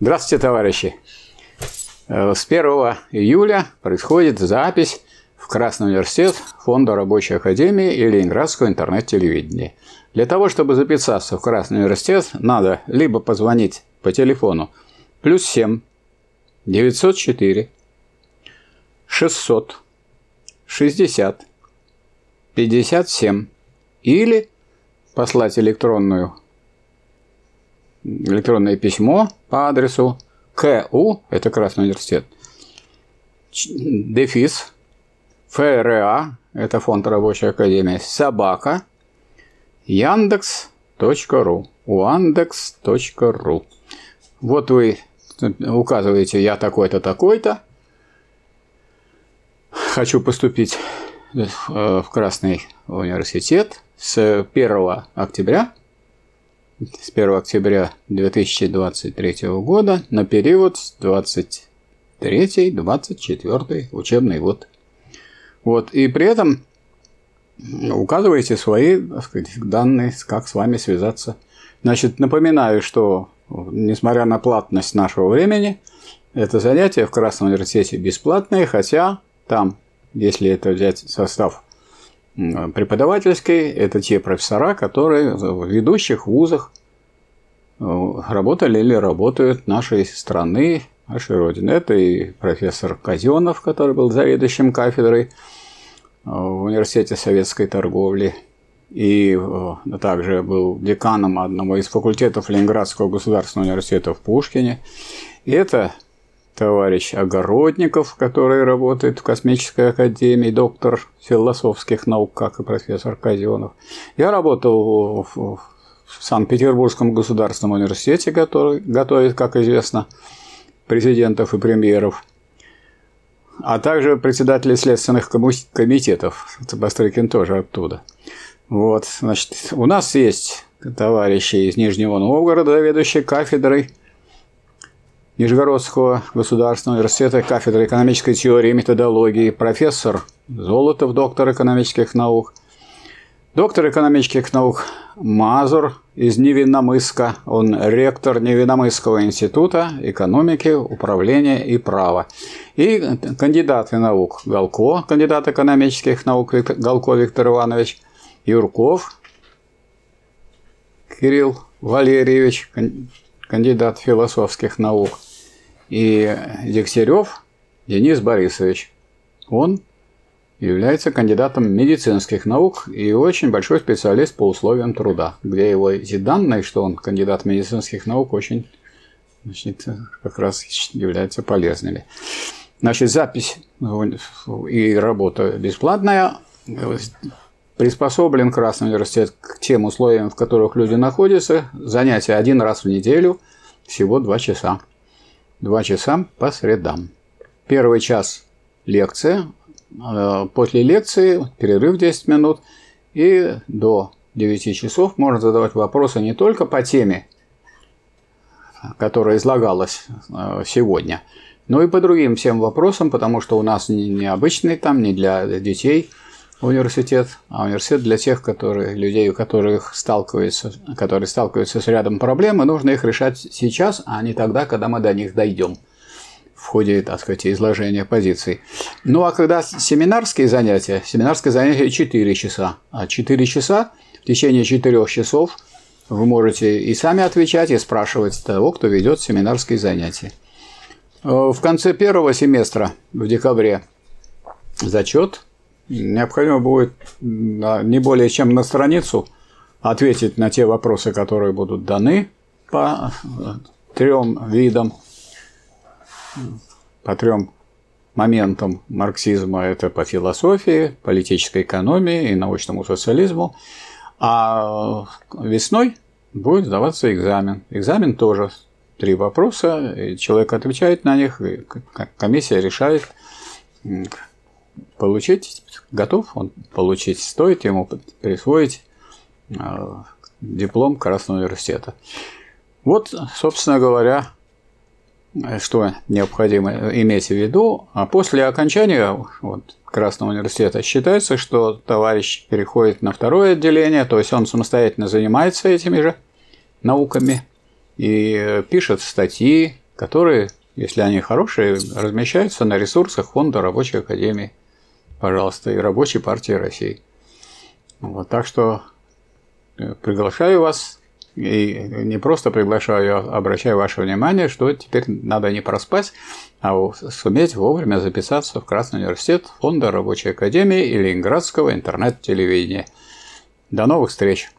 Здравствуйте, товарищи! Э, с 1 июля происходит запись в Красный университет Фонда рабочей академии и Ленинградского интернет-телевидения. Для того, чтобы записаться в Красный университет, надо либо позвонить по телефону плюс 7 904 600 60 57 или послать электронную электронное письмо по адресу КУ, это Красный университет, дефис, ФРА, это фонд рабочей академии, собака, яндекс.ру, уандекс.ру. Вот вы указываете, я такой-то, такой-то, хочу поступить в Красный университет с 1 октября с 1 октября 2023 года на период с 23-24 учебный год. Вот, и при этом указываете свои так сказать, данные, как с вами связаться. Значит, напоминаю, что несмотря на платность нашего времени, это занятие в Красном университете бесплатное, хотя там, если это взять состав преподавательской – это те профессора, которые в ведущих вузах э, работали или работают нашей страны, нашей Родины. Это и профессор Казенов, который был заведующим кафедрой э, в Университете советской торговли, и э, также был деканом одного из факультетов Ленинградского государственного университета в Пушкине. И это товарищ Огородников, который работает в Космической академии, доктор философских наук, как и профессор Казенов. Я работал в Санкт-Петербургском государственном университете, который готовит, как известно, президентов и премьеров, а также председатели следственных комитетов. Бастрыкин тоже оттуда. Вот, значит, у нас есть товарищи из Нижнего Новгорода, заведующие кафедрой Нижегородского государственного университета, кафедры экономической теории и методологии, профессор Золотов, доктор экономических наук, доктор экономических наук Мазур из Невинномыска, он ректор Невинномысского института экономики, управления и права. И кандидаты наук Галко, кандидат экономических наук Галко Виктор Иванович, Юрков Кирилл Валерьевич, кандидат философских наук – и Дегтярев Денис Борисович. Он является кандидатом медицинских наук и очень большой специалист по условиям труда, где его эти данные, что он кандидат медицинских наук, очень значит, как раз являются полезными. Значит, запись и работа бесплатная. Приспособлен Красный университет к тем условиям, в которых люди находятся. Занятия один раз в неделю, всего два часа. Два часа по средам. Первый час – лекция. Э, после лекции перерыв 10 минут. И до 9 часов можно задавать вопросы не только по теме, которая излагалась э, сегодня, но и по другим всем вопросам, потому что у нас не обычный там, не для детей – университет, а университет для тех, которые, людей, у которых сталкиваются, которые сталкиваются с рядом проблем, и нужно их решать сейчас, а не тогда, когда мы до них дойдем в ходе, так сказать, изложения позиций. Ну, а когда семинарские занятия, семинарское занятие 4 часа, а 4 часа, в течение 4 часов вы можете и сами отвечать, и спрашивать того, кто ведет семинарские занятия. Э, в конце первого семестра, в декабре, зачет – необходимо будет не более чем на страницу ответить на те вопросы, которые будут даны по э, трем видам, по трем моментам марксизма. Это по философии, политической экономии и научному социализму. А весной будет сдаваться экзамен. Экзамен тоже три вопроса, и человек отвечает на них, и комиссия решает, получить, готов он получить, стоит ему присвоить а, диплом Красного университета. Вот, собственно говоря, что необходимо иметь в виду. А после окончания вот, Красного университета считается, что товарищ переходит на второе отделение, то есть он самостоятельно занимается этими же науками и пишет статьи, которые, если они хорошие, размещаются на ресурсах Фонда Рабочей Академии, пожалуйста, и Рабочей партии России. Вот, так что э, приглашаю вас, и не просто приглашаю, а обращаю ваше внимание, что теперь надо не проспать, а суметь вовремя записаться в Красный университет Фонда Рабочей Академии и Ленинградского интернет-телевидения. До новых встреч!